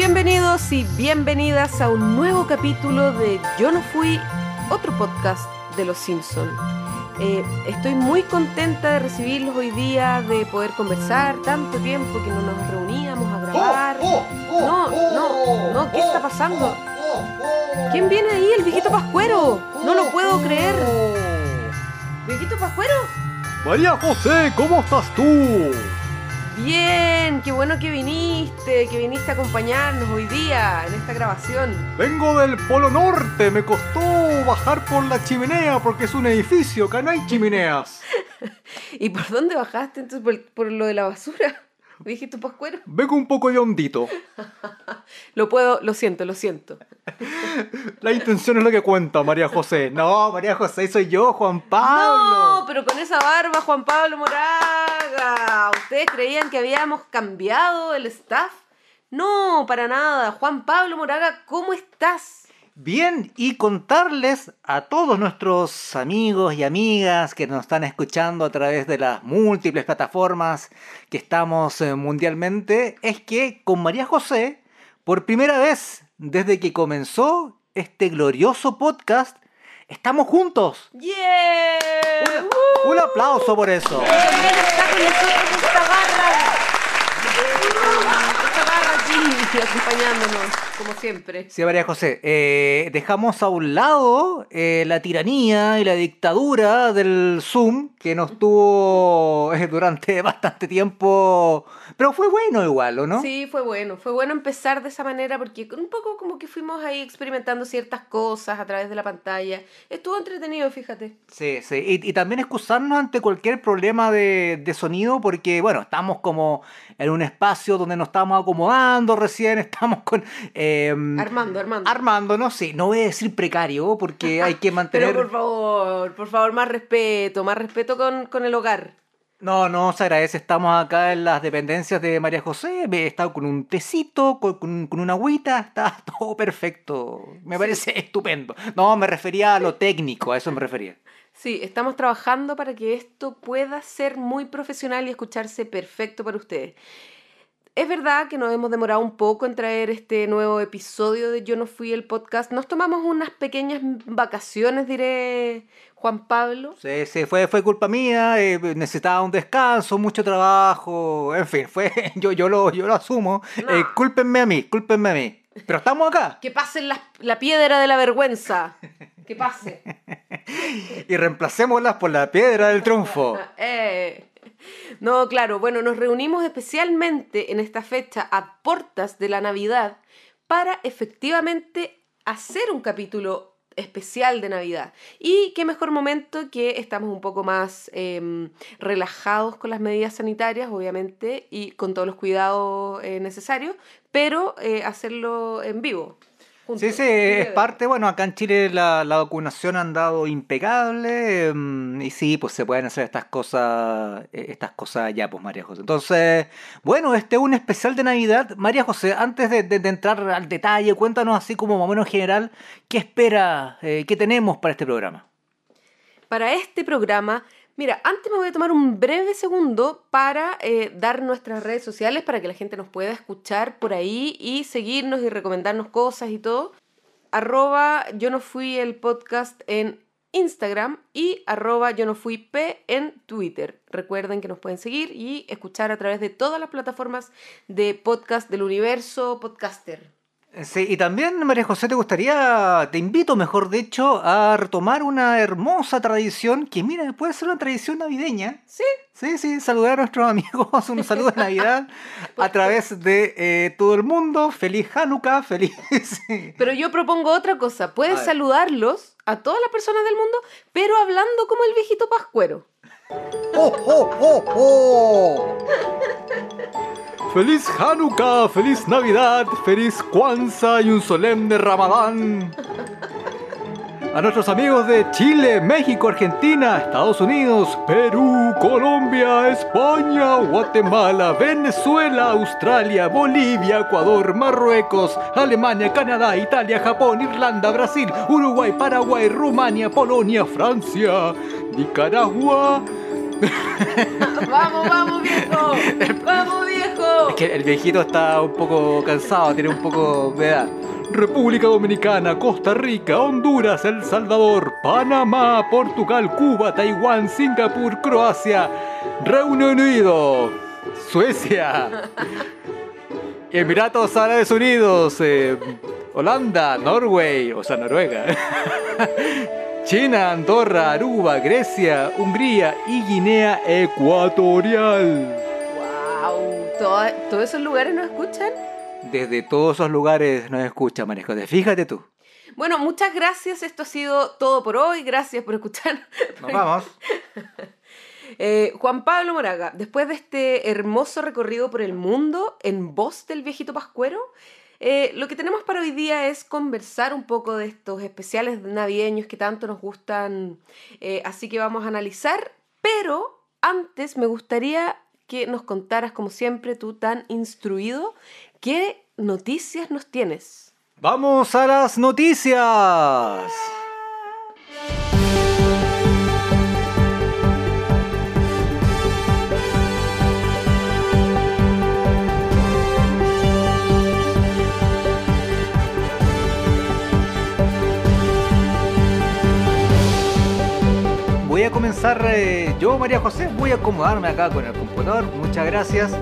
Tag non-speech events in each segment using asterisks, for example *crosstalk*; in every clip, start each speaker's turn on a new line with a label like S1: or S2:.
S1: Bienvenidos y bienvenidas a un nuevo capítulo de Yo no fui, otro podcast de Los Simpson. Eh, estoy muy contenta de recibirlos hoy día, de poder conversar tanto tiempo que no nos reuníamos a grabar. No, no, no, ¿qué está pasando? ¿Quién viene ahí? El viejito Pascuero. No lo puedo creer. ¿Viejito Pascuero?
S2: María José, ¿cómo estás tú?
S1: Bien, qué bueno que viniste, que viniste a acompañarnos hoy día en esta grabación.
S2: Vengo del Polo Norte, me costó bajar por la chimenea porque es un edificio, acá no hay chimeneas. *laughs*
S1: ¿Y por dónde bajaste entonces? ¿Por, por lo de la basura? *laughs* ¿Viejito Pascuero? *laughs*
S2: Vengo un poco de hondito. *laughs*
S1: Lo puedo, lo siento, lo siento.
S2: La intención es lo que cuenta, María José. No, María José, soy yo, Juan Pablo.
S1: No, pero con esa barba, Juan Pablo Moraga. ¿Ustedes creían que habíamos cambiado el staff? No, para nada. Juan Pablo Moraga, ¿cómo estás?
S3: Bien, y contarles a todos nuestros amigos y amigas que nos están escuchando a través de las múltiples plataformas que estamos eh, mundialmente, es que con María José, por primera vez desde que comenzó este glorioso podcast, estamos juntos.
S1: ¡Yeah!
S3: Un, un aplauso por eso.
S1: Aquí *laughs* acompañándonos, como siempre.
S3: Sí, María José, eh, dejamos a un lado eh, la tiranía y la dictadura del Zoom que nos tuvo eh, durante *laughs* bastante tiempo, pero fue bueno igual, ¿o no?
S1: Sí, fue bueno. Fue bueno empezar de esa manera porque un poco como que fuimos ahí experimentando ciertas cosas a través de la pantalla. Estuvo entretenido, fíjate.
S3: Sí, sí. Y, y también excusarnos ante cualquier problema de, de sonido porque, bueno, estamos como en un espacio donde nos estamos acomodando recién, estamos con... eh,
S1: Armando, Armando.
S3: Armándonos, sí. No voy a decir precario porque *laughs* hay que mantener...
S1: Pero por favor, por favor, más respeto, más respeto con, con el hogar.
S3: No, no, se agradece. Estamos acá en las dependencias de María José. He estado con un tecito, con, con- con una agüita. Está *laughs* todo perfecto. Me parece estupendo. No, me refería a lo técnico, a eso me refería.
S1: Sí, estamos trabajando para que esto pueda ser muy profesional y escucharse perfecto para ustedes. Es verdad que nos hemos demorado un poco en traer este nuevo episodio de Yo no fui el podcast. Nos tomamos unas pequeñas vacaciones, diré Juan Pablo.
S3: Sí, sí, fue, fue culpa mía. eh, necesitaba un descanso, mucho trabajo. En fin, fue, *laughs* yo, yo, lo, yo lo asumo.
S1: No.
S3: Eh, cúlpenme a mí, cúlpenme a mí. Pero estamos acá.
S1: Que pase la, la piedra de la vergüenza. Que pase. *laughs*
S3: Y reemplacémoslas por la piedra del triunfo. *laughs*
S1: Eh. No, claro, bueno, nos reunimos especialmente en esta fecha a portas de la Navidad para efectivamente hacer un capítulo especial de Navidad. Y qué mejor momento que estamos un poco más em, relajados con las medidas sanitarias, obviamente, y con todos los cuidados eh, necesarios, pero eh, hacerlo en vivo. Juntos,
S3: Sí, sí, es parte, bueno, acá en Chile la, la vacunación ha andado impecable mm, y sí, pues se pueden hacer estas cosas, eh, estas cosas ya, pues María José. Entonces, bueno, este es un especial de Navidad. María José, antes de, de- de entrar al detalle, cuéntanos así como más o menos general, ¿qué espera, eh, qué tenemos para este programa?
S1: para este programa. Mira, antes me voy a tomar un breve segundo para eh, dar nuestras redes sociales para que la gente nos pueda escuchar por ahí y seguirnos y recomendarnos cosas y todo. Arroba yo no fui el podcast en Instagram y arroba yo no fui P en Twitter. Recuerden que nos pueden seguir y escuchar a través de todas las plataformas de podcast del universo podcaster.
S3: Sí, y también, María José, te gustaría, te invito, mejor dicho, a retomar una hermosa tradición que, mira, puede ser una tradición navideña.
S1: Sí,
S3: Sí, sí, saludar a nuestros amigos, un saludo de Navidad *laughs* a través de eh, todo el mundo. Feliz Hanukkah, feliz. *laughs*
S1: Pero yo propongo otra cosa. Puedes
S3: A
S1: saludarlos a todas las personas del mundo, pero hablando como el viejito pascuero.
S3: ¡Oh, oh, oh, oh!
S2: Feliz Hanukkah, feliz Navidad, feliz Kwanzaa y un solemne Ramadán. A nuestros amigos de Chile, México, Argentina, Estados Unidos, Perú, Colombia, España, Guatemala, Venezuela, Australia, Bolivia, Ecuador, Marruecos, Alemania, Canadá, Italia, Japón, Irlanda, Brasil, Uruguay, Paraguay, Rumania, Polonia, Francia, Nicaragua, *laughs*
S1: ¡Vamos, vamos, viejo! *laughs* ¡Vamos, viejo!
S3: Es que el viejito está un poco cansado, tiene un poco de edad.
S2: República Dominicana, Costa Rica, Honduras, El Salvador, Panamá, Portugal, Cuba, Taiwán, Singapur, Croacia, Reino Unido, Suecia, *laughs* Emiratos Árabes Unidos, eh, Holanda, Norway, o sea, Noruega, *laughs* China, Andorra, Aruba, Grecia, Hungría y Guinea Ecuatorial.
S1: ¡Wow! ¿Todo- ¿Todos esos lugares nos escuchan?
S3: Desde todos esos lugares nos escucha, María José. Fíjate tú.
S1: Bueno, muchas gracias. Esto ha sido todo por hoy. Gracias por escuchar.
S3: Nos vamos. *laughs*
S1: Eh, Juan Pablo Moraga, después de este hermoso recorrido por el mundo en voz del viejito Pascuero, eh, lo que tenemos para hoy día es conversar un poco de estos especiales navideños que tanto nos gustan. Eh, así que vamos a analizar, pero antes me gustaría que nos contaras, como siempre, tú tan instruido, qué noticias nos tienes.
S3: Vamos a las noticias. Voy a comenzar eh, yo, María José, voy a acomodarme acá con el computador. Muchas gracias.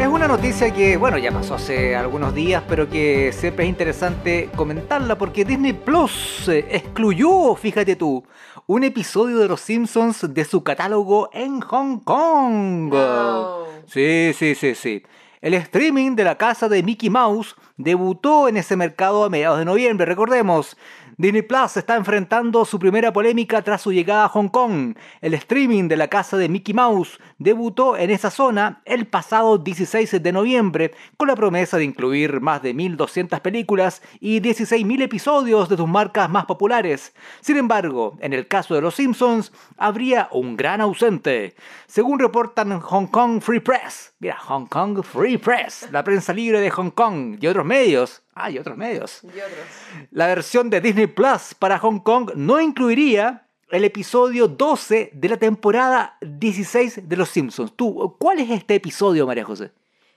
S3: Es una noticia que, bueno, ya pasó hace algunos días, pero que siempre es interesante comentarla porque Disney Plus eh, excluyó, fíjate tú, un episodio de Los Simpsons de su catálogo en Hong Kong.
S1: No.
S3: Sí, sí, sí, sí. El streaming de la casa de Mickey Mouse debutó en ese mercado a mediados de noviembre, recordemos. Disney Plus está enfrentando su primera polémica tras su llegada a Hong Kong. El streaming de la casa de Mickey Mouse debutó en esa zona el pasado 16 de noviembre con la promesa de incluir más de 1.200 películas y 16.000 episodios de sus marcas más populares. Sin embargo, en el caso de Los Simpsons, habría un gran ausente. Según reportan Hong Kong Free Press, mira, Hong Kong Free Press, la prensa libre de Hong Kong y otros medios. Ah, y otros medios.
S1: Y otros.
S3: La versión de Disney Plus para Hong Kong no incluiría el episodio 12 de la temporada 16 de Los Simpsons. Tú, ¿cuál es este episodio, María José?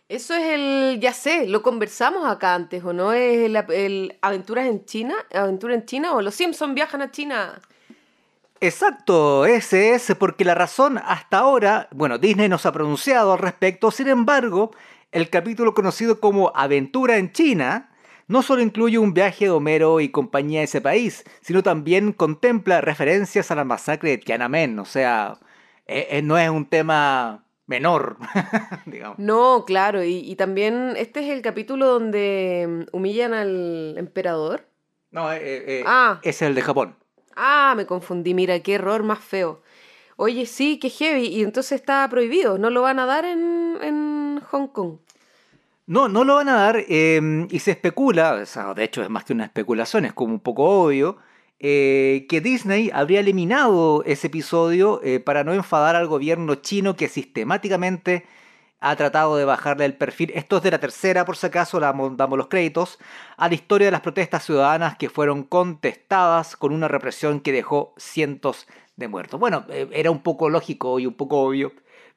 S1: Eso es el, ya sé, lo conversamos acá antes, ¿o no? Es el, el Aventuras en China, Aventura en China, o Los Simpsons viajan a China.
S3: Exacto, ese es porque la razón hasta ahora, bueno, Disney nos ha pronunciado al respecto, sin embargo, el capítulo conocido como Aventura en China no solo incluye un viaje de Homero y compañía a ese país, sino también contempla referencias a la masacre de Tiananmen, o sea, eh, eh, no es un tema menor, *laughs* digamos.
S1: No, claro, y, y también este es el capítulo donde mm, humillan al emperador.
S3: No, eh, eh,
S1: Ah.
S3: es el de Japón.
S1: Ah, me confundí, mira, qué error más feo. Oye, sí, qué heavy, y entonces está prohibido, no lo van a dar en, en Hong Kong.
S3: No, no lo van a dar eh, y se especula, de hecho es más que una especulación, es como un poco obvio, eh, que Disney habría eliminado ese episodio eh, para no enfadar al gobierno chino que sistemáticamente ha tratado de bajarle el perfil, esto es de la tercera por si acaso, damos los créditos, a la historia de las protestas ciudadanas que fueron contestadas con una represión que dejó cientos de muertos. Bueno, eh, era un poco lógico y un poco obvio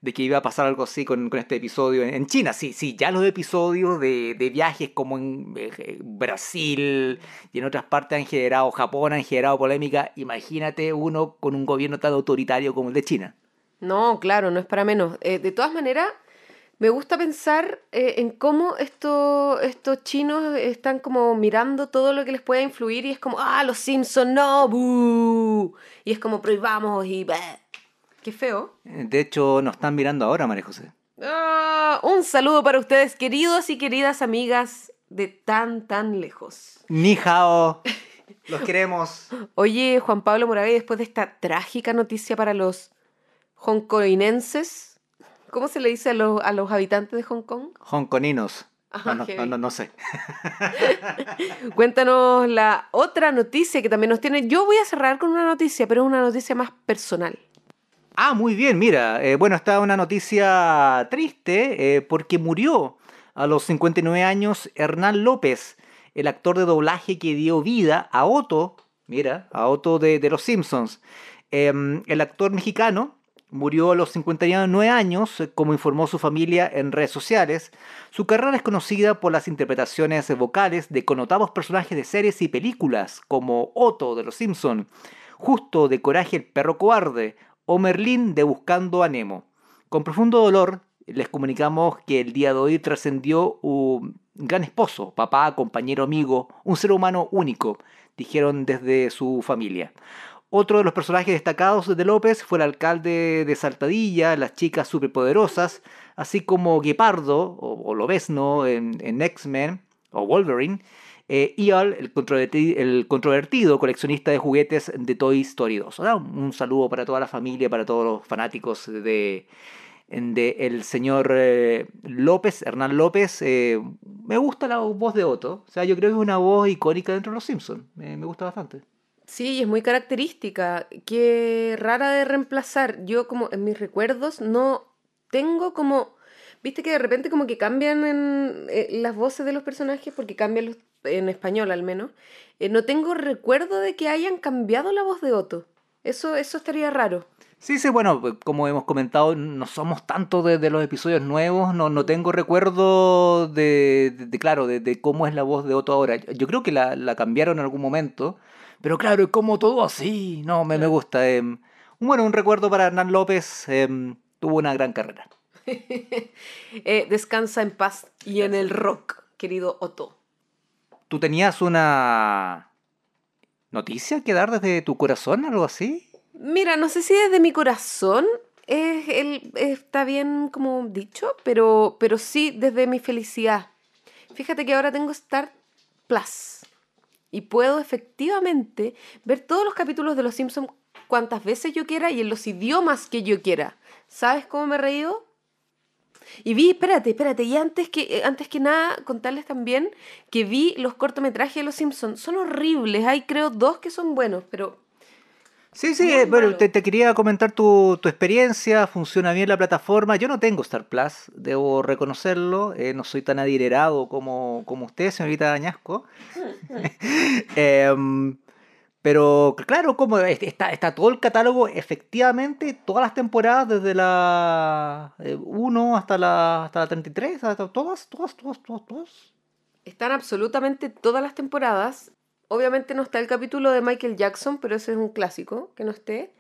S3: de que iba a pasar algo así con, con este episodio en, China. Sí, sí, ya los episodios de, de viajes como en eh, Brasil y en otras partes han generado, Japón han generado polémica. Imagínate uno con un gobierno tan autoritario como el de China.
S1: No, claro, no es para menos. Eh, de todas maneras, me gusta pensar eh, en cómo esto- estos chinos están como mirando todo lo que les pueda influir y es como, ah, los Simpsons, no, buh", Y es como, prohibamos y... Qué feo.
S3: Eh, De hecho, nos están mirando ahora, María José.
S1: Ah, un saludo para ustedes, queridos y queridas amigas de tan, tan lejos.
S3: Ni hao. Los *laughs* queremos.
S1: Oye, Juan Pablo Moragué, después de esta trágica noticia para los hongkonenses, ¿cómo se le dice a los, a los habitantes de Hong Kong?
S3: Hongkoninos. No, no, no sé. *laughs*
S1: Cuéntanos la otra noticia que también nos tiene. Yo voy a cerrar con una noticia, pero es una noticia más personal.
S3: Ah, muy bien, mira. eh, bueno, está una noticia triste eh, porque murió a los 59 años Hernán López, el actor de doblaje que dio vida a Otto, mira, a Otto de, Los Simpsons. Em, el actor mexicano murió a los 59 años, eh, como informó su familia en redes sociales. Su carrera es conocida por las interpretaciones vocales de connotados personajes de series y películas, como Otto de Los Simpson, Justo de Coraje el perro cobarde o Merlín de Buscando a Nemo. Con profundo dolor, les comunicamos que el día de hoy trascendió un gran esposo, papá, compañero, amigo, un ser humano único, dijeron desde su familia. Otro de los personajes destacados de López fue el alcalde de Saltadilla, las chicas superpoderosas, así como Guepardo, o, Lobesno en, en X-Men, o Wolverine, eh, el controvertido, el controvertido, coleccionista de juguetes de Toy Story 2. Un saludo para toda la familia, para todos los fanáticos de, el señor eh, López, Hernán López. Eh, me gusta la voz de Otto. O sea, yo creo que es una voz icónica dentro de los Simpsons. me gusta bastante.
S1: Sí, es muy característica. Qué rara de reemplazar. Yo como en mis recuerdos no tengo como... Viste que de repente como que cambian eh, las voces de los personajes porque cambian en español al menos. no tengo recuerdo de que hayan cambiado la voz de Otto. Eso, eso estaría raro.
S3: Sí, sí, bueno, pues, como hemos comentado, no somos tanto de, los episodios nuevos, no, no tengo recuerdo de, de, claro, de, cómo es la voz de Otto ahora. Yo creo que la, la cambiaron en algún momento, pero claro, es como todo así, no, me, me gusta. Em, bueno, un recuerdo para Hernán López, em, tuvo una gran carrera. *laughs*
S1: Eh, descansa en paz y en el rock, querido Otto.
S3: ¿Tú tenías una noticia que dar desde tu corazón, algo así?
S1: Mira, no sé si desde mi corazón es, el, está bien como dicho, pero, pero sí desde mi felicidad. Fíjate que ahora tengo Star Plus y puedo efectivamente ver todos los capítulos de Los Simpsons cuantas veces yo quiera y en los idiomas que yo quiera. ¿Sabes cómo me he reído? Y vi, espérate, espérate, y antes que, antes que nada, contarles también que vi los cortometrajes de Los Simpsons. Son horribles, hay creo dos que son buenos, pero
S3: Sí, sí, eh, bueno, te, quería comentar tu, experiencia, funciona bien la plataforma. Yo no tengo Star Plus, debo reconocerlo, eh, no soy tan adinerado como, como usted, señorita Añasco. *laughs* *laughs* Em, pero claro, como está, está todo el catálogo, efectivamente, todas las temporadas, desde la 1 eh, hasta la, hasta la 33, todas, todas, todas, todas, todas.
S1: Están absolutamente todas las temporadas Obviamente no está el capítulo de Michael Jackson, pero ese es un clásico, que no esté.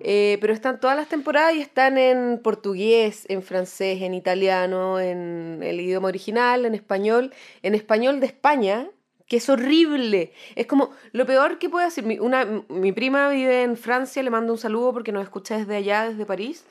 S1: Eh, pero están todas las temporadas y están en portugués, en francés, en italiano, en el idioma original, en español, en español de España, que es horrible. Es como lo peor que puede hacer. Mi, una, mi prima vive en Francia, le mando un saludo porque nos escucha desde allá, desde París.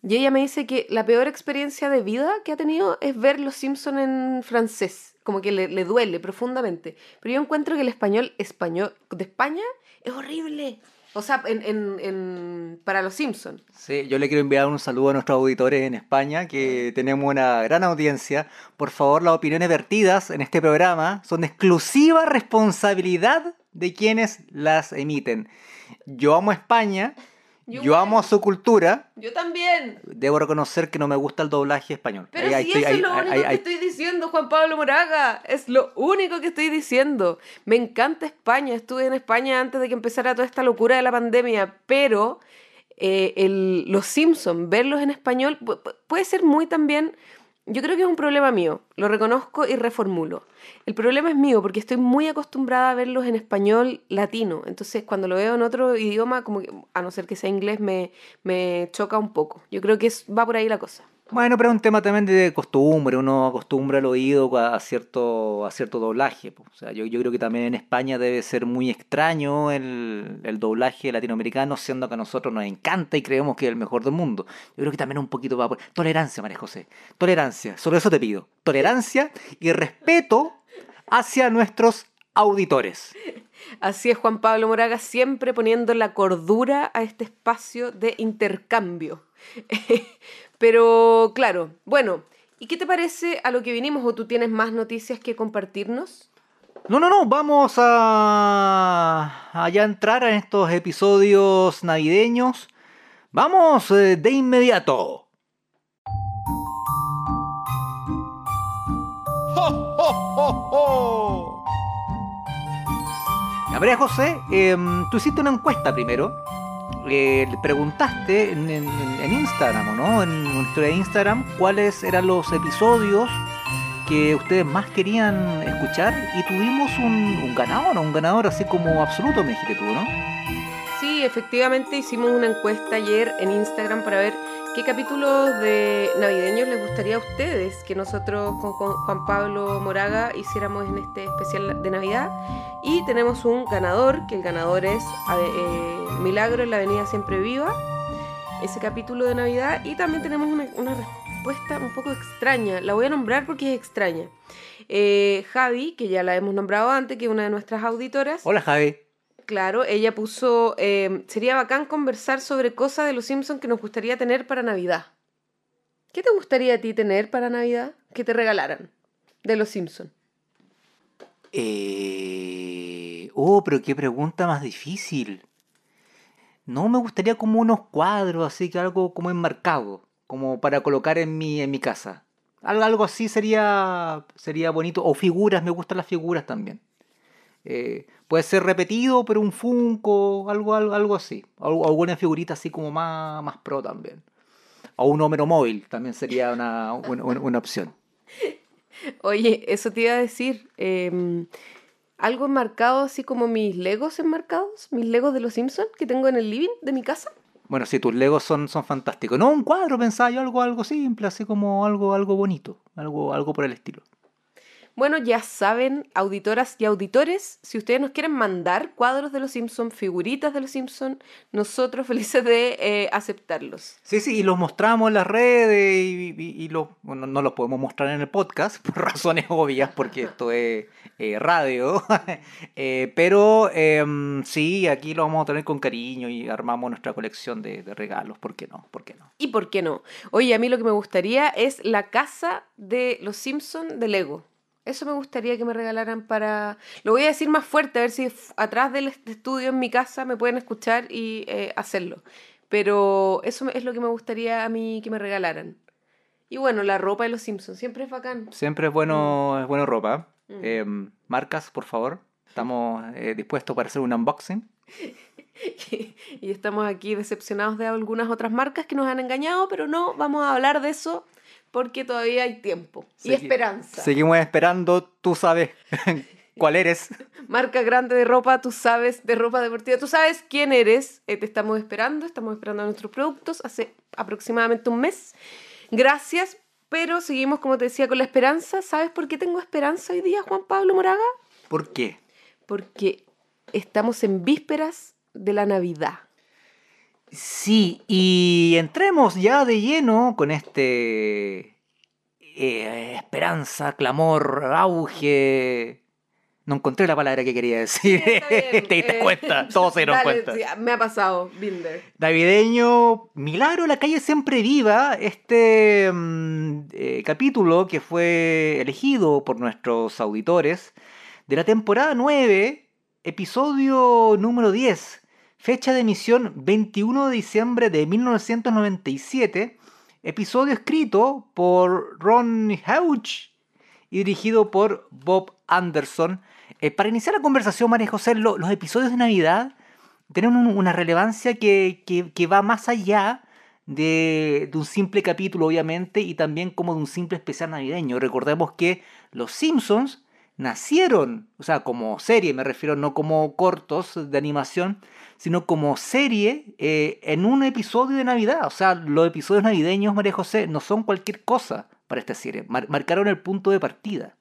S1: Y ella me dice que la peor experiencia de vida que ha tenido es ver Los Simpson en francés. Como que le, le duele profundamente. Pero yo encuentro que el español español de España es horrible. O sea, en, en, en, para los Simpsons.
S3: Sí, yo le quiero enviar un saludo a nuestros auditores en España, que tenemos una gran audiencia. Por favor, las opiniones vertidas en este programa son de exclusiva responsabilidad de quienes las emiten. Yo amo España yo, amo su cultura.
S1: Yo también.
S3: Debo reconocer que no me gusta el doblaje español.
S1: Pero si eso es lo único que estoy diciendo, Juan Pablo Moraga. Es lo único que estoy diciendo. Me encanta España. Estuve en España antes de que empezara toda esta locura de la pandemia. Pero eh, el, los Simpsons, verlos en español, puede ser muy también yo creo que es un problema mío, lo reconozco y reformulo. El problema es mío porque estoy muy acostumbrada a verlos en español latino, entonces cuando lo veo en otro idioma, como a no ser que sea inglés, me, me choca un poco. Yo creo que va por ahí la cosa.
S3: Bueno, pero es un tema también de costumbre, uno acostumbra el oído a cierto, a cierto doblaje. O sea, yo, yo creo que también en España debe ser muy extraño el, el doblaje latinoamericano, siendo que a nosotros nos encanta y creemos que es el mejor del mundo. Yo creo que también un poquito va por... Tolerancia, María José. Tolerancia, solo eso te pido. Tolerancia y respeto hacia nuestros auditores.
S1: Así es, Juan Pablo Moraga, siempre poniendo la cordura a este espacio de intercambio. *laughs* Pero claro, bueno, ¿y qué te parece a lo que vinimos o tú tienes más noticias que compartirnos?
S3: No, no, no, vamos a, a ya entrar en estos episodios navideños. Vamos eh, de inmediato. María José, em, tú hiciste una encuesta primero eh, le preguntaste en, en- en Instagram, ¿no? En nuestra Instagram, cuáles eran los episodios que ustedes más querían escuchar y tuvimos un, un ganador, un ganador así como absoluto, me dijiste tú, ¿no?
S1: Sí, efectivamente hicimos una encuesta ayer en Instagram para ver qué capítulos de navideños les gustaría a ustedes que nosotros con Juan Pablo Moraga hiciéramos en este especial de Navidad. Y tenemos un ganador, que el ganador es eh, Milagro en la Avenida Siempre Viva, ese capítulo de Navidad. Y también tenemos una, una respuesta un poco extraña, la voy a nombrar porque es extraña. Eh, Javi, que ya la hemos nombrado antes, que es una de nuestras auditoras.
S3: Hola Javi.
S1: Claro, ella puso, eh, sería bacán conversar sobre cosas de los Simpsons que nos gustaría tener para Navidad. ¿Qué te gustaría a ti tener para Navidad? Que te regalaran de los Simpsons.
S3: Eh... Oh, pero qué pregunta más difícil. No me gustaría como unos cuadros, así que algo como enmarcado, como para colocar en mi, en mi casa. Algo, algo así sería, sería bonito. O figuras, me gustan las figuras también. Eh, puede ser repetido, pero un Funko, algo, algo, algo así. Alguna figurita así como más, más pro también. O un Homero móvil también sería una, una, una- una opción.
S1: Oye, eso te iba a decir. eh, algo enmarcado así como mis Legos enmarcados, mis Legos de los Simpsons que tengo en el living de mi casa.
S3: Bueno, sí, tus Legos son, son fantásticos. No, un cuadro, pensaba yo, algo, algo simple, así como algo, algo bonito, algo, algo por el estilo.
S1: Bueno, ya saben, auditoras y auditores, si ustedes nos quieren mandar cuadros de los Simpsons, figuritas de los Simpsons, nosotros *laughs* felices de eh, aceptarlos.
S3: Sí, sí, y los mostramos en las redes y, y- y los, bueno, no los podemos mostrar en el podcast por *laughs* razones obvias, porque esto es eh, radio. *laughs* Eh, pero em, sí, aquí lo vamos a tener con cariño y armamos nuestra colección de, de regalos. ¿Por qué no? ¿Por qué no?
S1: ¿Y por qué no? Oye, a mí lo que me gustaría es la casa de los Simpsons de Lego. Eso me gustaría que me regalaran para... Lo voy a decir más fuerte, a ver si atrás del est- estudio en mi casa me pueden escuchar y eh, hacerlo. Pero eso es lo que me gustaría a mí que me regalaran. Y bueno, la ropa de los Simpsons siempre es bacán.
S3: Siempre es bueno, es bueno ropa.
S1: Mm.
S3: Em, marcas, por favor. Estamos eh, dispuestos para hacer un unboxing. *laughs*
S1: y estamos aquí decepcionados de algunas otras marcas que nos han engañado, pero no vamos a hablar de eso porque todavía hay tiempo y esperanza.
S3: Seguimos esperando, tú sabes *laughs* cuál eres.
S1: Marca grande de ropa, tú sabes, de ropa deportiva, tú sabes quién eres. Eh, te estamos esperando, estamos esperando nuestros productos hace aproximadamente un mes. Gracias, pero seguimos, como te decía, con la esperanza. ¿Sabes por qué tengo esperanza hoy día, Juan Pablo Moraga?
S3: ¿Por qué?
S1: Porque estamos en vísperas de la Navidad.
S3: Sí, y entremos ya de lleno con este eh, esperanza, clamor, auge. No encontré la palabra que quería decir. *laughs* Te diste
S1: eh,
S3: cuenta, *laughs* todos se dieron
S1: dale,
S3: cuenta.
S1: sí, me ha pasado, Binder.
S3: Navideño, Milagro, la calle siempre viva, este mm, eh, capítulo que fue elegido por nuestros auditores de la temporada 9, episodio número 10, fecha de emisión 21 de diciembre de 1997, episodio escrito por Ron Houch y dirigido por Bob Anderson. Eh, para iniciar la conversación, María José, lo- los episodios de Navidad tienen un- una relevancia que, que- que va más allá de, de un simple capítulo, obviamente, y también como de un simple especial navideño. Recordemos que los Simpsons nacieron, o sea, como serie, me refiero, no como cortos de animación, sino como serie eh, en un episodio de Navidad. O sea, los episodios navideños, María José, no son cualquier cosa para esta serie. Mar- marcaron el punto de partida.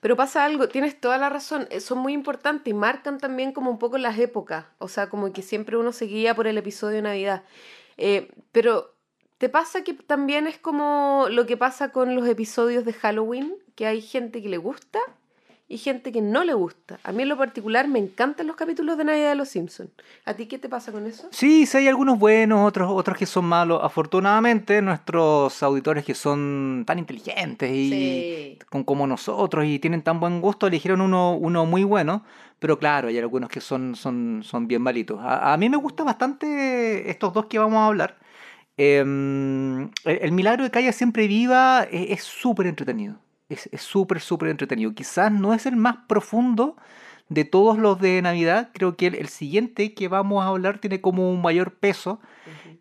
S1: Pero pasa algo, tienes toda la razón, eh, son muy importantes y marcan también como un poco las épocas, o sea, como que siempre uno se guía por el episodio de Navidad. Eh, pero ¿te pasa que también es como lo que pasa con los episodios de Halloween, que hay gente que le gusta y gente que no le gusta? A mí en lo particular me encantan los capítulos de Navidad de Los Simpsons. ¿A ti qué te pasa con eso?
S3: Sí, sí hay algunos buenos, otros, otros que son malos. Afortunadamente, nuestros auditores que son tan inteligentes y
S1: Sí.
S3: con, como nosotros y tienen tan buen gusto, eligieron uno, uno muy bueno. Pero claro, hay algunos que son, son, son bien malitos. A, a mí me gusta bastante estos dos que vamos a hablar. Em, el, el milagro de Calle Siempre Viva es es súper entretenido. Es súper, súper entretenido. Quizás no es el más profundo de todos los de Navidad, creo que el, el siguiente que vamos a hablar tiene como un mayor peso,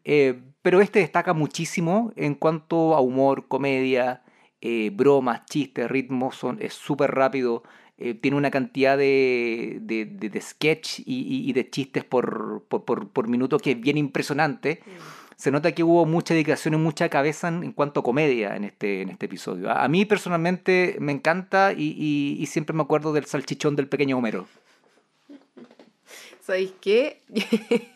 S3: eh, pero este destaca muchísimo en cuanto a humor, comedia, eh, bromas, chistes, ritmos, son, es súper rápido. eh, tiene una cantidad de, de, de- de sketch y, y- de chistes por, por, por- por minuto que es bien impresionante. Se nota que hubo mucha dedicación y mucha cabeza en, en cuanto a comedia en este, en este episodio. A, a mí personalmente me encanta y, y- y siempre me acuerdo del salchichón del pequeño Homero.
S1: ¿Sabéis qué? *laughs*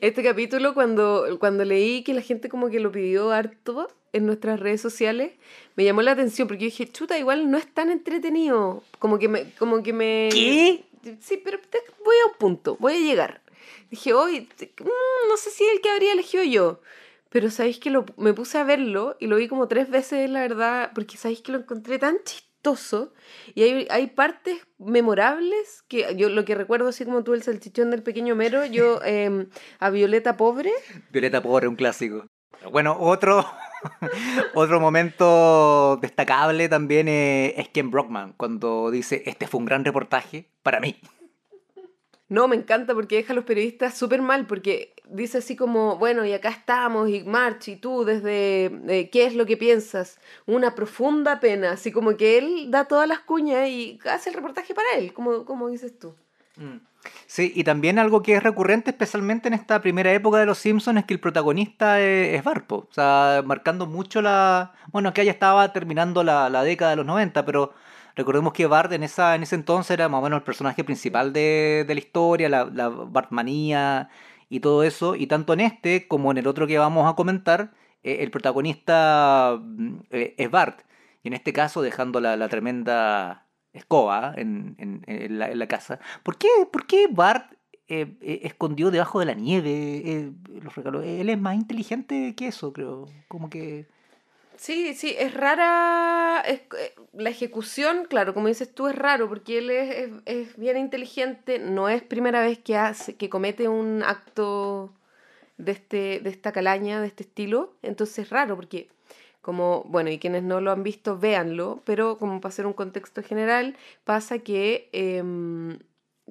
S1: Este capítulo, cuando, cuando leí que la gente como que lo pidió harto en nuestras redes sociales, me llamó la atención porque yo dije, chuta, igual no es tan entretenido. Como que me... Como que me...
S3: ¿Qué?
S1: Sí, pero te- voy a un punto, voy a llegar. Dije, hoy, no sé si es el que habría elegido yo. Pero sabéis que lo, me puse a verlo y lo vi como tres veces, la verdad, porque sabéis que lo encontré tan chistoso. Y hay, hay partes memorables que yo lo que recuerdo, así como tú, el salchichón del pequeño Mero, yo *laughs* em, a Violeta Pobre.
S3: Violeta Pobre, un clásico. Bueno, otro, *laughs* otro momento destacable también eh, es Ken Brockman, cuando dice, este fue un gran reportaje para mí.
S1: No, me encanta porque deja a los periodistas súper mal, porque dice así como, bueno, y acá estamos, y March, y tú, desde, eh, ¿qué es lo que piensas? Una profunda pena, así como que él da todas las cuñas y hace el reportaje para él, como, como dices tú.
S3: Mm. Sí, y también algo que es recurrente, especialmente en esta primera época de Los Simpsons, es que el protagonista es, es Barpo. O sea, marcando mucho la... Bueno, que ya estaba terminando la, la década de los 90, pero recordemos que Bart en, esa, en ese entonces era más o menos el personaje principal de, de la historia, la, la Bartmanía y todo eso. Y tanto en este como en el otro que vamos a comentar, eh, el protagonista mm, eh, es Bart. Y en este caso dejando la, tremenda escoba en, en- en la, casa. ¿Por qué, por qué Bart eh, escondió debajo de la nieve los regalos? Él es más inteligente que eso, creo. Como que...
S1: Sí, sí, es rara. es- eh, la ejecución, claro, como dices tú, es raro porque él es, es- bien inteligente. No es primera vez que hace, que comete un acto de este, de esta calaña, de este estilo. Entonces es raro porque, como, bueno, y quienes no lo han visto, véanlo, pero como para hacer un contexto general, pasa que em,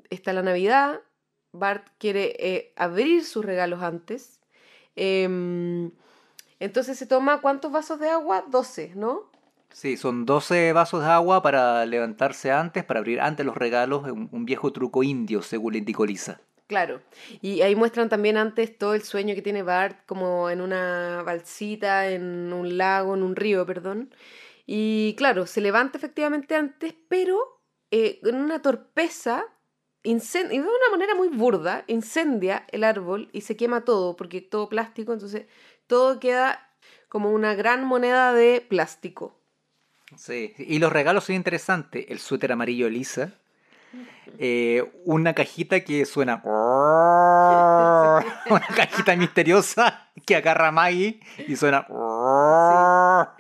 S1: está la Navidad, Bart quiere eh, abrir sus regalos antes. em, entonces se toma cuántos vasos de agua? 12, ¿no?
S3: Sí, son 12 vasos de agua para levantarse antes, para abrir antes los regalos, un, un viejo truco indio, según le indicó Lisa.
S1: Claro. Y ahí muestran también antes todo el sueño que tiene Bart como en una balsita, en un lago, en un río, perdón. Y claro, se levanta efectivamente antes, pero eh, en una torpeza, y de una manera muy burda, incendia el árbol y se quema todo, porque todo plástico, entonces todo queda como una gran moneda de plástico.
S3: Sí, y los regalos son interesantes. El suéter amarillo Lisa. eh, una cajita que suena. *laughs* Una cajita misteriosa que agarra a Maggie y suena. *laughs*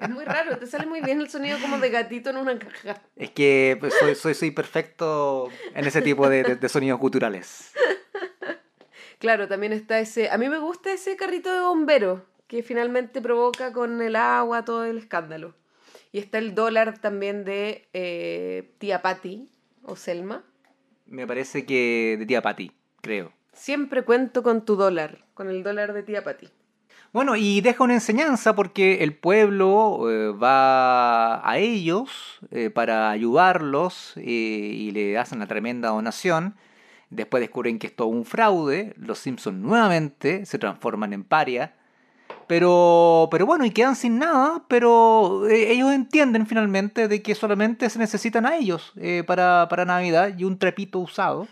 S1: Es muy raro, te sale muy bien el sonido como de gatito en una caja.
S3: Es que pues, soy, soy, soy perfecto en ese tipo de, de- de sonidos culturales.
S1: Claro, también está ese. A mí me gusta ese carrito de bombero que finalmente provoca con el agua todo el escándalo. Y está el dólar también de eh, tía Patty o Selma.
S3: Me parece que de tía Patty, creo.
S1: Siempre cuento con tu dólar, con el dólar de tía Patty.
S3: Bueno, y deja una enseñanza porque el pueblo eh, va a ellos eh, para ayudarlos eh, y le hacen una tremenda donación. Después descubren que es todo un fraude. Los Simpsons nuevamente se transforman en paria. Pero, pero bueno, y quedan sin nada. Pero eh, ellos entienden finalmente de que solamente se necesitan a ellos eh, para, para Navidad y un trepito usado.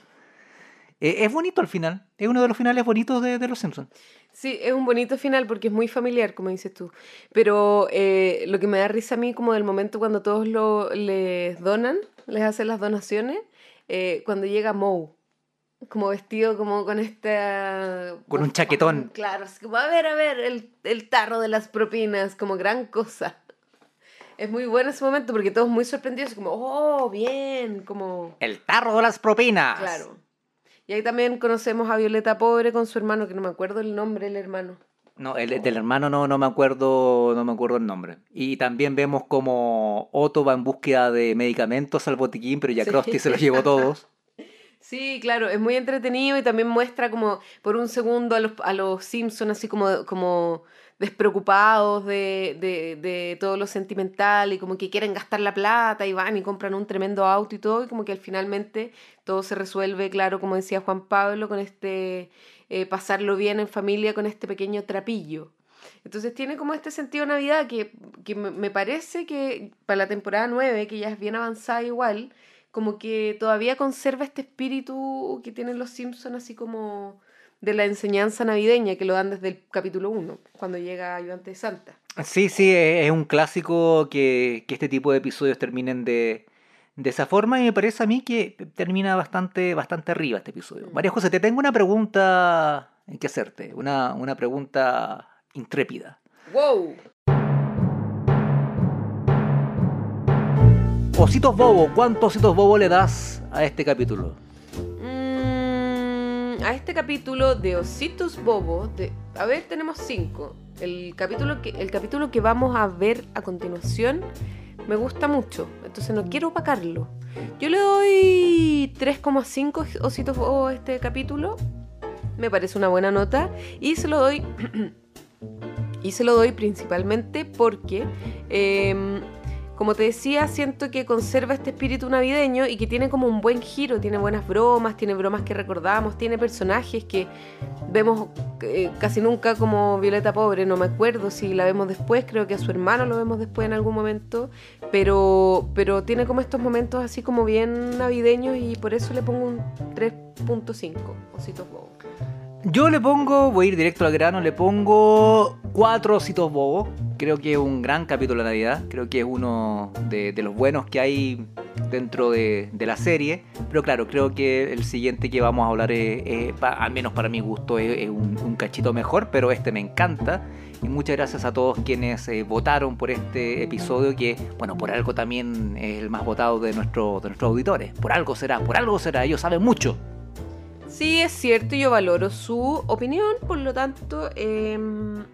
S3: Eh, es bonito al final. Es uno de los finales bonitos de, Los Simpsons.
S1: Sí, es un bonito final porque es muy familiar, como dices tú. Pero eh, lo que me da risa a mí, como del momento cuando todos lo, les donan, les hacen las donaciones, cuando llega Moe, como vestido como con esta...
S3: Con un chaquetón.
S1: Claro, así como, a ver, a ver, el, el tarro de las propinas, como gran cosa. Es muy bueno ese momento porque todos muy sorprendidos, como, oh, bien, como...
S3: El tarro de las propinas.
S1: Claro. Y ahí también conocemos a Violeta Pobre con su hermano, que no me acuerdo el nombre del hermano.
S3: No, el del hermano no, no me acuerdo, no me acuerdo el nombre. Y también vemos como Otto va en búsqueda de medicamentos al botiquín, pero ya
S1: Sí.
S3: Krusty se los llevó todos. *laughs*
S1: Sí, claro, es muy entretenido y también muestra como por un segundo a los, a los Simpsons así como, como despreocupados de, de, de todo lo sentimental y como que quieren gastar la plata y van y compran un tremendo auto y todo y como que al finalmente todo se resuelve, claro, como decía Juan Pablo, con este eh, pasarlo bien en familia con este pequeño trapillo. Entonces tiene como este sentido de Navidad que, que me parece que para la temporada 9, que ya es bien avanzada igual, como que todavía conserva este espíritu que tienen los Simpsons, así como de la enseñanza navideña, que lo dan desde el capítulo 1, cuando llega Ayudante de Santa.
S3: Sí, sí, es un clásico que, que este tipo de episodios terminen de, de esa forma y me parece a mí que termina bastante, bastante arriba este episodio.
S1: Mm.
S3: María José, te tengo una pregunta que hacerte, una, una pregunta intrépida.
S1: ¡Wow!
S3: Ositos Bobo, ¿cuántos ositos Bobo le das a este capítulo?
S1: Mm, a este capítulo de Ositos Bobo, a ver, tenemos cinco. El capítulo, que, el capítulo que vamos a ver a continuación me gusta mucho, entonces no quiero opacarlo. Yo le doy 3,5 Ositos Bobo a este capítulo. Me parece una buena nota. Y se lo doy. *clears throat* y se lo doy principalmente porque. em, como te decía, siento que conserva este espíritu navideño y que tiene como un buen giro, tiene buenas bromas, tiene bromas que recordamos, tiene personajes que vemos eh, casi nunca como Violeta Pobre, no me acuerdo si la vemos después, creo que a su hermano lo vemos después en algún momento, pero, pero tiene como estos momentos así como bien navideños y por eso le pongo un 3.5, ositos bobos.
S3: Yo le pongo, voy a ir directo al grano, le pongo cuatro ositos bobos. Creo que es un gran capítulo de Navidad. Creo que es uno de, los buenos que hay dentro de, la serie. Pero claro, creo que el siguiente que vamos a hablar, es, es, al menos para mi gusto, es, un cachito mejor. Pero este me encanta. Y muchas gracias a todos quienes eh, votaron por este episodio que, bueno, por algo también es el más votado de, nuestro, de nuestros auditores. Por algo será, por algo será. Ellos saben mucho.
S1: Sí, es cierto, yo valoro su opinión, por lo tanto, em,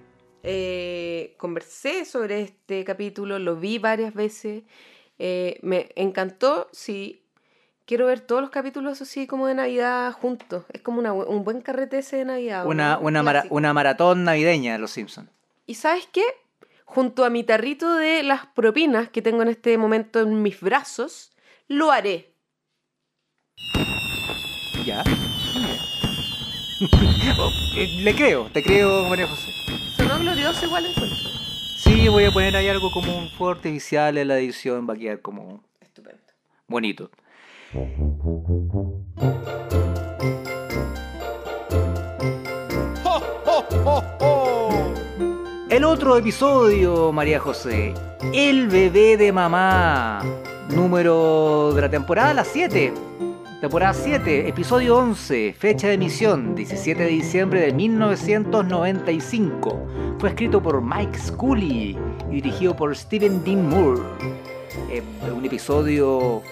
S1: eh, conversé sobre este capítulo, lo vi varias veces, eh, me encantó, sí. Quiero ver todos los capítulos así como de Navidad juntos. Es como una un buen carrete ese de Navidad.
S3: Una,
S1: un
S3: una, mara- una maratón navideña de los Simpsons.
S1: ¿Y sabes qué? Junto a mi tarrito de las propinas que tengo en este momento en mis brazos, lo haré.
S3: Ya. *laughs* Oh, eh, Le creo, te creo, María José.
S1: Sonó glorioso igual encuentro.
S3: Sí, voy a poner ahí algo como un fuego artificial en la edición, va a quedar como
S1: Estupendo.
S3: bonito. El otro episodio, María José. El bebé de mamá. Número de la temporada, la 7. Temporada 7, episodio 11, fecha de emisión, 17 de diciembre de 1995. Fue escrito por Mike Scully y dirigido por Steven Dean Moore. Eh, un episodio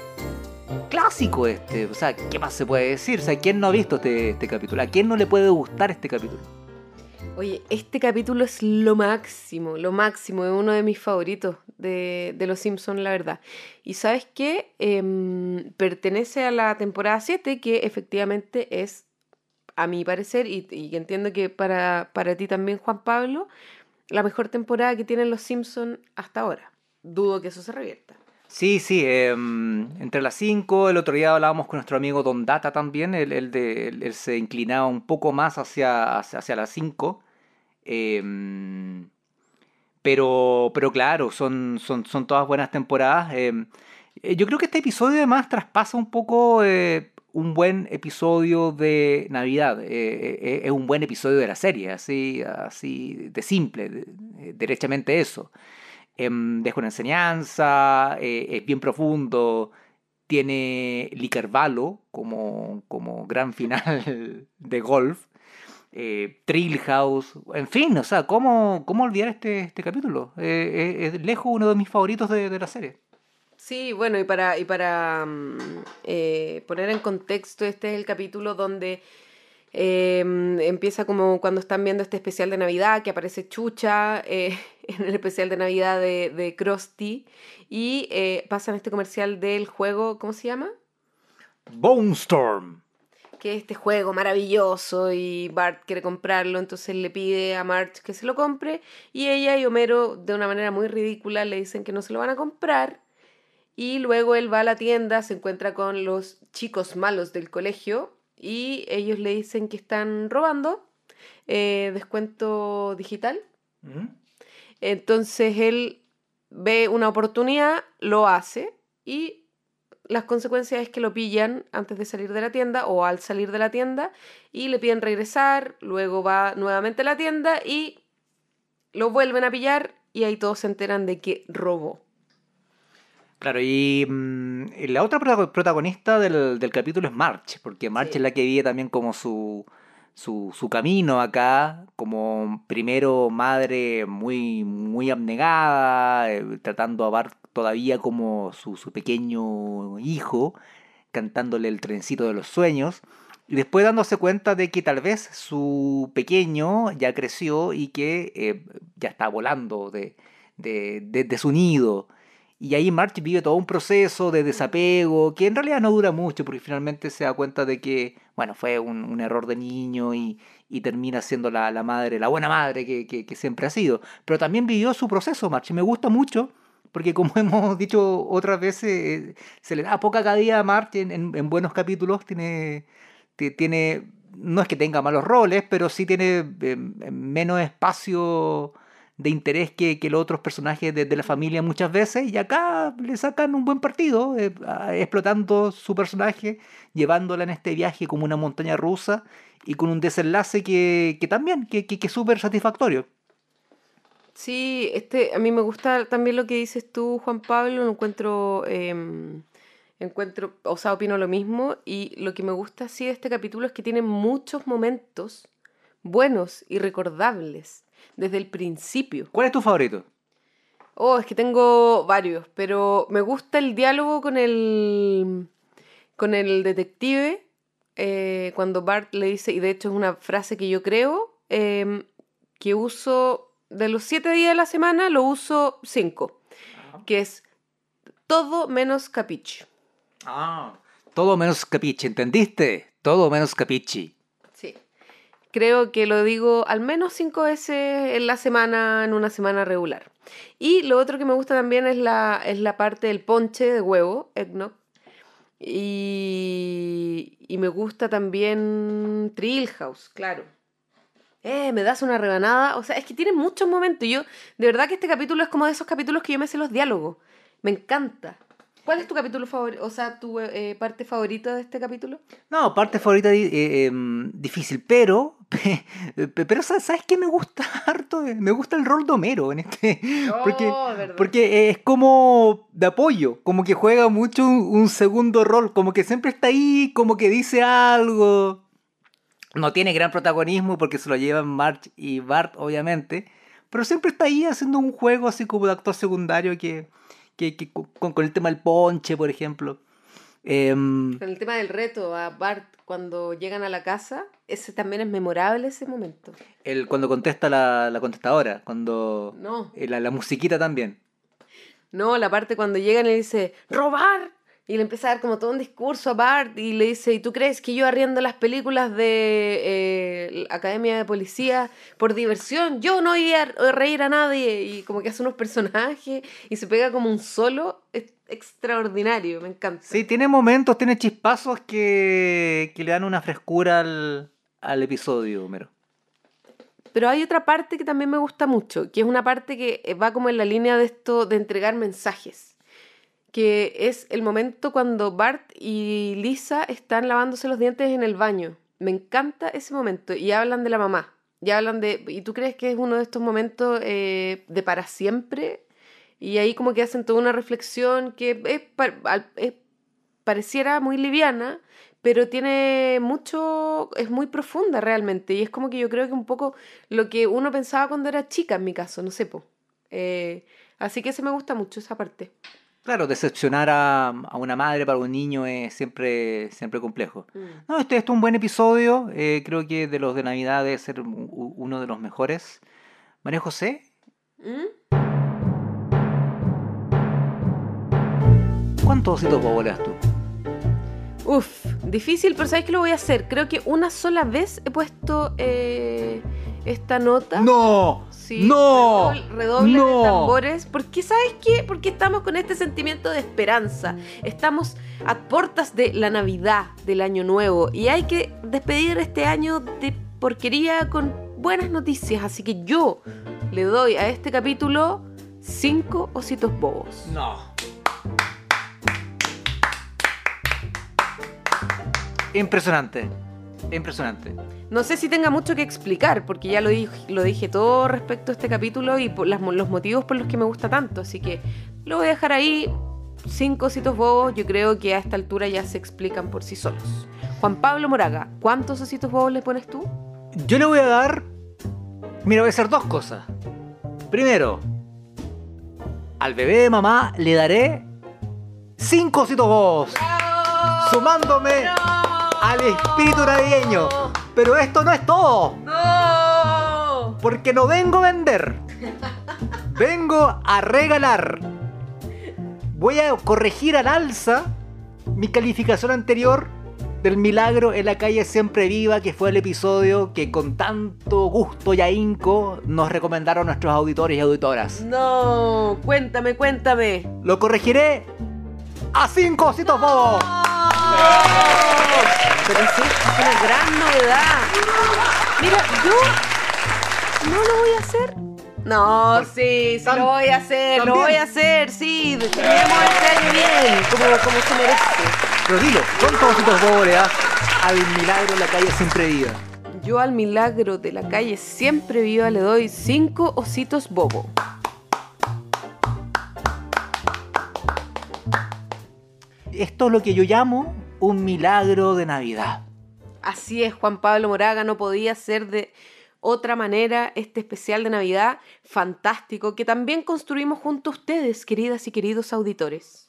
S3: clásico este. O sea, ¿qué más se puede decir? O sea, ¿quién no ha visto este, este capítulo? ¿A quién no le puede gustar este capítulo?
S1: Oye, este capítulo es lo máximo, lo máximo, es uno de mis favoritos de, Los Simpsons, la verdad. Y sabes qué? Em, pertenece a la temporada 7, que efectivamente es, a mi parecer, y, y entiendo que para, para ti también, Juan Pablo, la mejor temporada que tienen Los Simpsons hasta ahora. Dudo que eso se revierta.
S3: Sí, sí, em, entre las 5, el otro día hablábamos con nuestro amigo Don Data también, él- él se inclinaba un poco más hacia, hacia, hacia las 5. Pero, pero claro, son, son, son todas buenas temporadas. em, eh, yo creo que este episodio además traspasa un poco eh, un buen episodio de Navidad. eh, es un buen episodio de la serie, así, así de simple, de- derechamente eso em, deja una enseñanza, es bien profundo, tiene Lee Carvalho como, como gran final *laughs* de golf, eh, Trill House, en fin, o sea, ¿cómo, cómo olvidar este, este capítulo? Eh, eh, es lejos uno de mis favoritos de, de la serie.
S1: Sí, bueno, y para, y para mm, eh, poner en contexto, este es el capítulo donde Em, empieza como cuando están viendo este especial de Navidad que aparece Chucha eh, *laughs* en el especial de Navidad de, de Krusty y eh, pasan este comercial del juego, ¿cómo se llama?
S3: Bone Storm.
S1: Que es este juego maravilloso y Bart quiere comprarlo, entonces le pide a Marge que se lo compre y ella y Homero de una manera muy ridícula le dicen que no se lo van a comprar y luego él va a la tienda, se encuentra con los chicos malos del colegio y ellos le dicen que están robando eh, descuento digital. Entonces él ve una oportunidad, lo hace y las consecuencias es que lo pillan antes de salir de la tienda o al salir de la tienda y le piden regresar, luego va nuevamente a la tienda y lo vuelven a pillar y ahí todos se enteran de que robó.
S3: Claro, y mm, la otra protagonista del, del, capítulo es March, porque March es la que vive también como su, su, su, camino acá, como primero madre muy, muy abnegada, eh, tratando a Bart todavía como su, su pequeño hijo, cantándole el trencito de los sueños, y después dándose cuenta de que tal vez su pequeño ya creció y que eh, ya está volando de, de, de, su nido. Y ahí March vive todo un proceso de desapego que en realidad no dura mucho porque finalmente se da cuenta de que, bueno, fue un, un error de niño y, y termina siendo la, la, madre, la buena madre que, que, siempre ha sido. Pero también vivió su proceso March me gusta mucho porque como *laughs* hemos dicho otras veces, se le da poca cadía a March en, en, en buenos capítulos, tiene, tiene, no es que tenga malos roles, pero sí tiene eh, menos espacio de interés que, que los otros personajes de, de, la familia muchas veces y acá le sacan un buen partido eh, explotando su personaje llevándola en este viaje como una montaña rusa y con un desenlace que, que también que, que, que súper satisfactorio
S1: sí este a mí me gusta también lo que dices tú Juan Pablo lo encuentro eh, encuentro o sea opino lo mismo y lo que me gusta sí de este capítulo es que tiene muchos momentos buenos y recordables desde el principio.
S3: ¿Cuál es tu favorito?
S1: Oh, es que tengo varios, pero me gusta el diálogo con el, con el detective eh, cuando Bart le dice, y de hecho es una frase que yo creo, eh, que uso de los siete días de la semana, lo uso cinco, Ajá. que es todo menos capiche.
S3: Ah, todo menos capiche, ¿entendiste? Todo menos capiche
S1: creo que lo digo al menos cinco veces en la semana, en una semana regular. Y lo otro que me gusta también es la, es la parte del ponche de huevo, eggnog. Y, y me gusta también Trill House, claro. Eh, me das una rebanada. O sea, es que tiene muchos momentos. Yo, de verdad que este capítulo es como de esos capítulos que yo me sé los diálogos. Me encanta. ¿Cuál es tu capítulo favorito? O sea, tu eh, parte favorita de este capítulo?
S3: No, parte favorita eh, eh, difícil, pero. *laughs* Pero ¿sabes qué me gusta *laughs* harto? Me gusta el rol de Homero en este. Porque,
S1: oh,
S3: porque es como de apoyo, como que juega mucho un, segundo rol, como que siempre está ahí, como que dice algo. No tiene gran protagonismo porque se lo llevan March y Bart, obviamente. Pero siempre está ahí haciendo un juego así como de actor secundario que que, que con, con, el tema del ponche, por ejemplo. Eh,
S1: con el tema del reto a Bart cuando llegan a la casa, ese también es memorable ese momento.
S3: El, cuando contesta la, la contestadora, cuando...
S1: No.
S3: Eh, la, la musiquita también.
S1: No, la parte cuando llegan y dice, robar. Y le empieza a dar como todo un discurso a Bart y le dice, ¿y tú crees que yo arriendo las películas de eh, Academia de Policía por diversión? Yo no iba a reír a nadie. Y como que hace unos personajes y se pega como un solo es extraordinario, me encanta.
S3: Sí, tiene momentos, tiene chispazos que, que le dan una frescura al, al episodio, Homero.
S1: Pero hay otra parte que también me gusta mucho, que es una parte que va como en la línea de esto de entregar mensajes que es el momento cuando Bart y Lisa están lavándose los dientes en el baño. Me encanta ese momento y hablan de la mamá. Y hablan de. ¿Y tú crees que es uno de estos momentos eh, de para siempre? Y ahí como que hacen toda una reflexión que es, pareciera muy liviana, pero tiene mucho. es muy profunda realmente. Y es como que yo creo que un poco lo que uno pensaba cuando era chica, en mi caso, no sé. Eh, así que se me gusta mucho esa parte.
S3: Claro, decepcionar a, a una madre para un niño es siempre, siempre complejo.
S1: Mm.
S3: No, este, este es un buen episodio. eh, creo que de los de Navidad debe ser uno de los mejores. María José,
S1: ¿Mm?
S3: ¿cuántos ositos bobo le das tú?
S1: Uf, difícil, pero ¿sabes qué lo voy a hacer? Creo que una sola vez he puesto eh, esta nota.
S3: ¡No!
S1: Sí,
S3: ¡No!
S1: redobl- redoble
S3: ¡No!
S1: de tambores. Porque, ¿sabes qué? Porque estamos con este sentimiento de esperanza. Estamos a puertas de la Navidad, del Año Nuevo. Y hay que despedir este año de porquería con buenas noticias. Así que yo le doy a este capítulo cinco ositos bobos.
S3: No. Impresionante. Impresionante.
S1: No sé si tenga mucho que explicar, porque ya lo dije, lo dije todo respecto a este capítulo y por las los motivos por los que me gusta tanto. Así que lo voy a dejar ahí. Cinco ositos bobos, yo creo que a esta altura ya se explican por sí solos. Juan Pablo Moraga, ¿cuántos ositos bobos le pones tú?
S3: Yo le voy a dar. Mira, voy a hacer dos cosas. Primero, al bebé de mamá le daré cinco ositos bobos. Sumándome al espíritu navideño. Pero esto no es todo.
S1: ¡No!
S3: Porque no vengo a vender. Vengo a regalar. Voy a corregir al alza mi calificación anterior del milagro en la calle siempre viva, que fue el episodio que con tanto gusto y ahínco nos recomendaron nuestros auditores y auditoras.
S1: No, cuéntame, cuéntame.
S3: Lo corregiré a cinco ositos bobos.
S1: Pero sí, es una gran novedad. Mira, yo no lo voy a hacer. No, sí, sí lo voy a hacer, lo voy a hacer, sí. Terminemos este año bien, como, como se merece.
S3: Pero dilo, ¿cuántos ositos bobos le das al milagro en la calle siempre viva?
S1: Yo al milagro de la calle siempre viva le doy cinco ositos bobo.
S3: Esto es lo que yo llamo un milagro de Navidad.
S1: Así es, Juan Pablo Moraga no podía ser de otra manera este especial de Navidad fantástico que también construimos junto a ustedes, queridas y queridos auditores.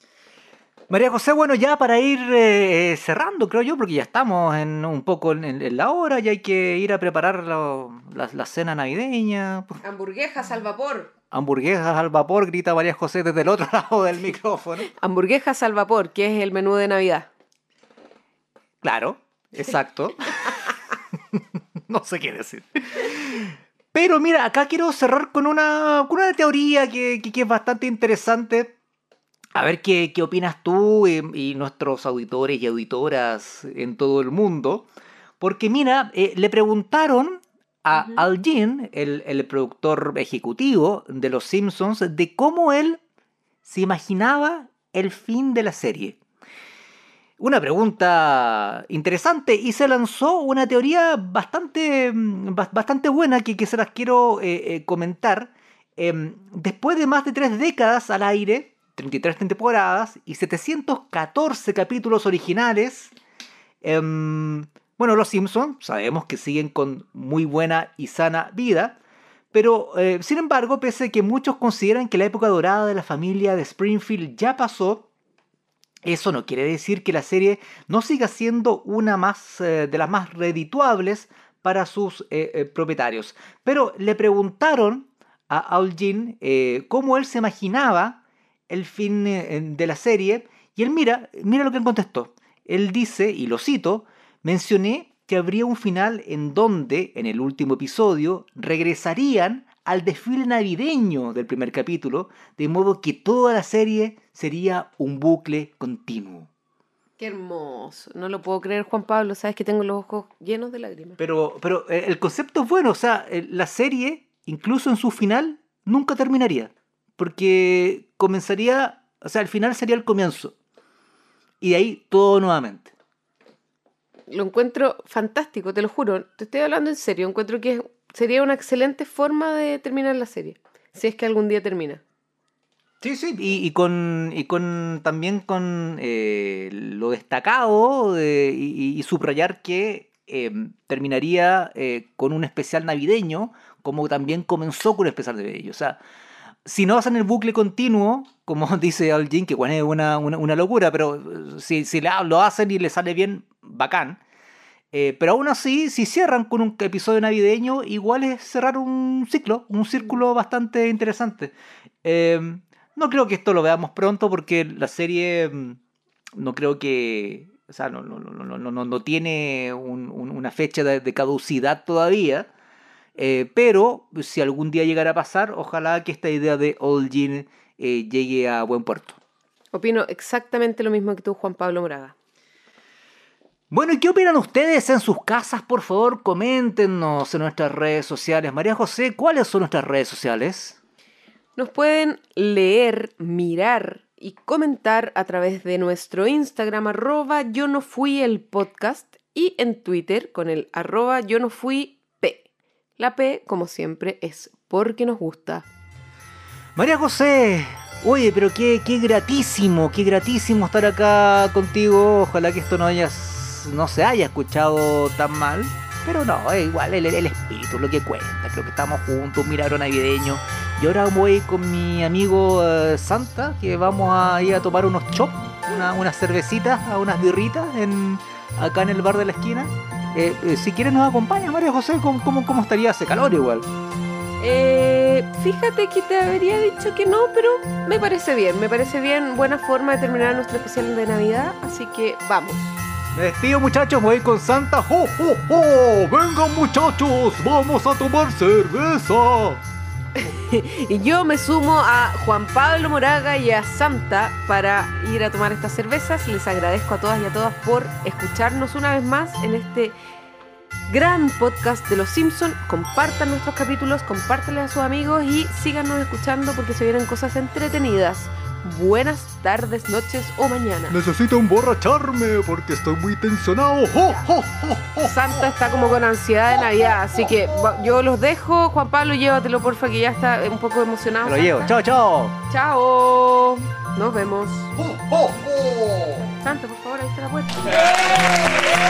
S3: María José, bueno, ya para ir eh, cerrando, creo yo, porque ya estamos en un poco en, en la hora, ya hay que ir a preparar lo- la, la cena navideña.
S1: Hamburguesas al vapor.
S3: Hamburguesas al vapor, grita María José desde el otro *laughs* lado del micrófono.
S1: Hamburguesas al vapor, que es el menú de Navidad.
S3: Claro, exacto. *laughs* *laughs* no sé qué decir. Pero mira, acá quiero cerrar con una, con una teoría que, que- que es bastante interesante. A ver qué, qué opinas tú y, y nuestros auditores y auditoras en todo el mundo. Porque mira, eh, le preguntaron a. Al Jean, el, el productor ejecutivo de Los Simpsons, de cómo él se imaginaba el fin de la serie. Una pregunta interesante y se lanzó una teoría bastante, mm, bas- bastante buena que, que se las quiero eh, eh, comentar. Em, después de más de tres décadas al aire, 33 temporadas y 714 capítulos originales, em, bueno, los Simpsons sabemos que siguen con muy buena y sana vida, pero eh, sin embargo, pese a que muchos consideran que la época dorada de la familia de Springfield ya pasó, eso no quiere decir que la serie no siga siendo una más, eh, de las más redituables para sus eh, eh, propietarios. Pero le preguntaron a eh, cómo él se imaginaba el fin de la serie y él mira, mira lo que él contestó. Él dice, y lo cito, mencioné que habría un final en donde, en el último episodio, regresarían al desfile navideño del primer capítulo, de modo que toda la serie sería un bucle continuo.
S1: Qué hermoso. No lo puedo creer, Juan Pablo. Sabes que tengo los ojos llenos de lágrimas.
S3: Pero, pero eh, el concepto es bueno, o sea, eh, la serie, incluso en su final, nunca terminaría. Porque comenzaría, o sea, el final sería el comienzo. Y de ahí todo nuevamente.
S1: Lo encuentro fantástico, te lo juro. Te estoy hablando en serio. Encuentro que es- sería una excelente forma de terminar la serie. Si es que algún día termina.
S3: Sí, sí, y, y con, y con también con eh, lo destacado de- y, y subrayar que eh, terminaría eh, con un especial navideño, como también comenzó con un especial navideño. O sea, si no hacen el bucle continuo, como *laughs* dice Al Jean, que bueno, es una, una, una locura, pero eh, si, si lo hacen y le sale bien, bacán. Eh, pero aún así, si cierran con un episodio navideño, igual es cerrar un ciclo, un círculo bastante interesante. Eh, no creo que esto lo veamos pronto porque la serie mm, no creo que... O sea, no, no, no, no, no, no- no tiene un- un- una fecha de, de caducidad todavía. Eh, pero si algún día llegara a pasar, ojalá que esta idea de All Jean eh, llegue a buen puerto.
S1: Opino exactamente lo mismo que tú, Juan Pablo Moraga.
S3: Bueno, ¿y qué opinan ustedes en sus casas? Por favor, coméntenos en nuestras redes sociales. María José, ¿cuáles son nuestras redes sociales?
S1: Nos pueden leer, mirar y comentar a través de nuestro Instagram arroba yo no fui el podcast y en Twitter con el arroba yo no fui P. La P, como siempre, es porque nos gusta.
S3: María José, oye, pero qué, qué gratísimo, qué gratísimo estar acá contigo. Ojalá que esto no, hayas, no se haya escuchado tan mal. Pero no, igual el, el espíritu, lo que cuenta. Creo que estamos juntos, un milagro navideño. Y ahora voy con mi amigo eh, Santa, que vamos a ir a tomar unos chops, una- unas cervecitas, unas birritas en, acá en el bar de la esquina. Eh, eh, si quieres nos acompaña, María José, ¿cómo, cómo, cómo estaría ese calor igual?
S1: Eh, fíjate que te habría dicho que no, pero me parece bien, me parece bien, buena forma de terminar nuestro especial de Navidad, así que vamos.
S3: Me despido muchachos, voy con Santa.
S2: ¡Jo, jo, jo! ¡Vengan muchachos! ¡Vamos a tomar cerveza! *laughs*
S1: Y yo me sumo a Juan Pablo Moraga y a Santa para ir a tomar estas cervezas. Les agradezco a todas y a todas por escucharnos una vez más en este gran podcast de Los Simpson. Compartan nuestros capítulos, compártanles a sus amigos y síganos escuchando porque se vienen cosas entretenidas buenas tardes, noches o mañana.
S2: Necesito emborracharme porque estoy muy tensionado. ¡Oh, oh, oh,
S1: Santa está como con ansiedad de Navidad, así que yo los dejo. Juan Pablo, llévatelo porfa que ya está un poco emocionado.
S3: Lo llevo. Chao, chao.
S1: Chao. Nos vemos. Santa, por favor, ahí está la puerta. ¡Eh!